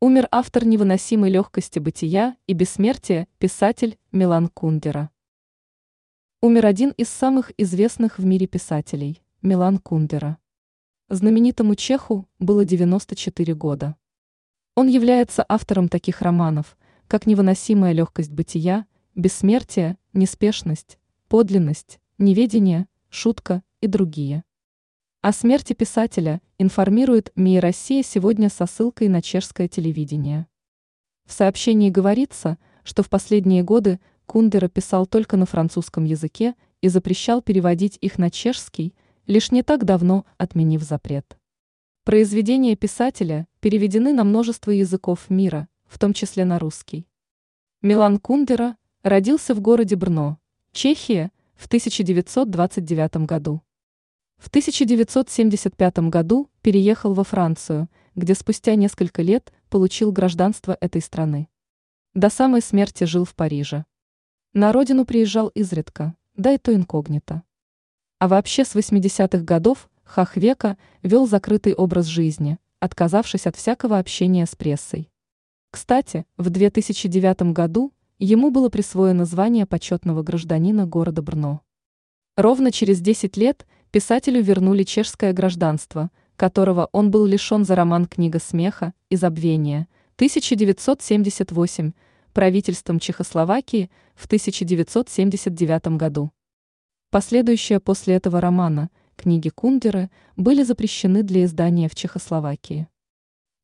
Умер автор невыносимой легкости бытия и бессмертия, писатель Милан Кундера. Умер один из самых известных в мире писателей, Милан Кундера. Знаменитому чеху было 94 года. Он является автором таких романов, как «Невыносимая легкость бытия», «Бессмертие», «Неспешность», «Подлинность», «Неведение», «Шутка» и другие. О смерти писателя информирует МИИ «Россия» сегодня со ссылкой на чешское телевидение. В сообщении говорится, что в последние годы Кундера писал только на французском языке и запрещал переводить их на чешский, лишь не так давно отменив запрет. Произведения писателя переведены на множество языков мира, в том числе на русский. Милан Кундера родился в городе Брно, Чехия, в 1929 году. В 1975 году переехал во Францию, где спустя несколько лет получил гражданство этой страны. До самой смерти жил в Париже. На родину приезжал изредка, да и то инкогнито. А вообще с 80-х годов Хахвека вел закрытый образ жизни, отказавшись от всякого общения с прессой. Кстати, в 2009 году ему было присвоено звание почетного гражданина города Брно. Ровно через 10 лет – писателю вернули чешское гражданство, которого он был лишен за роман «Книга смеха и забвения» 1978 правительством Чехословакии в 1979 году. Последующие после этого романа книги Кундеры были запрещены для издания в Чехословакии.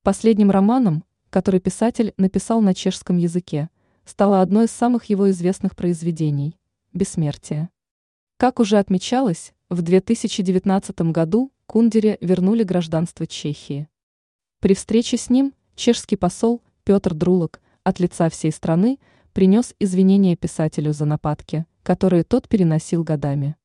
Последним романом, который писатель написал на чешском языке, стало одно из самых его известных произведений – «Бессмертие». Как уже отмечалось, в 2019 году Кундере вернули гражданство Чехии. При встрече с ним чешский посол Петр Друлок от лица всей страны принес извинения писателю за нападки, которые тот переносил годами.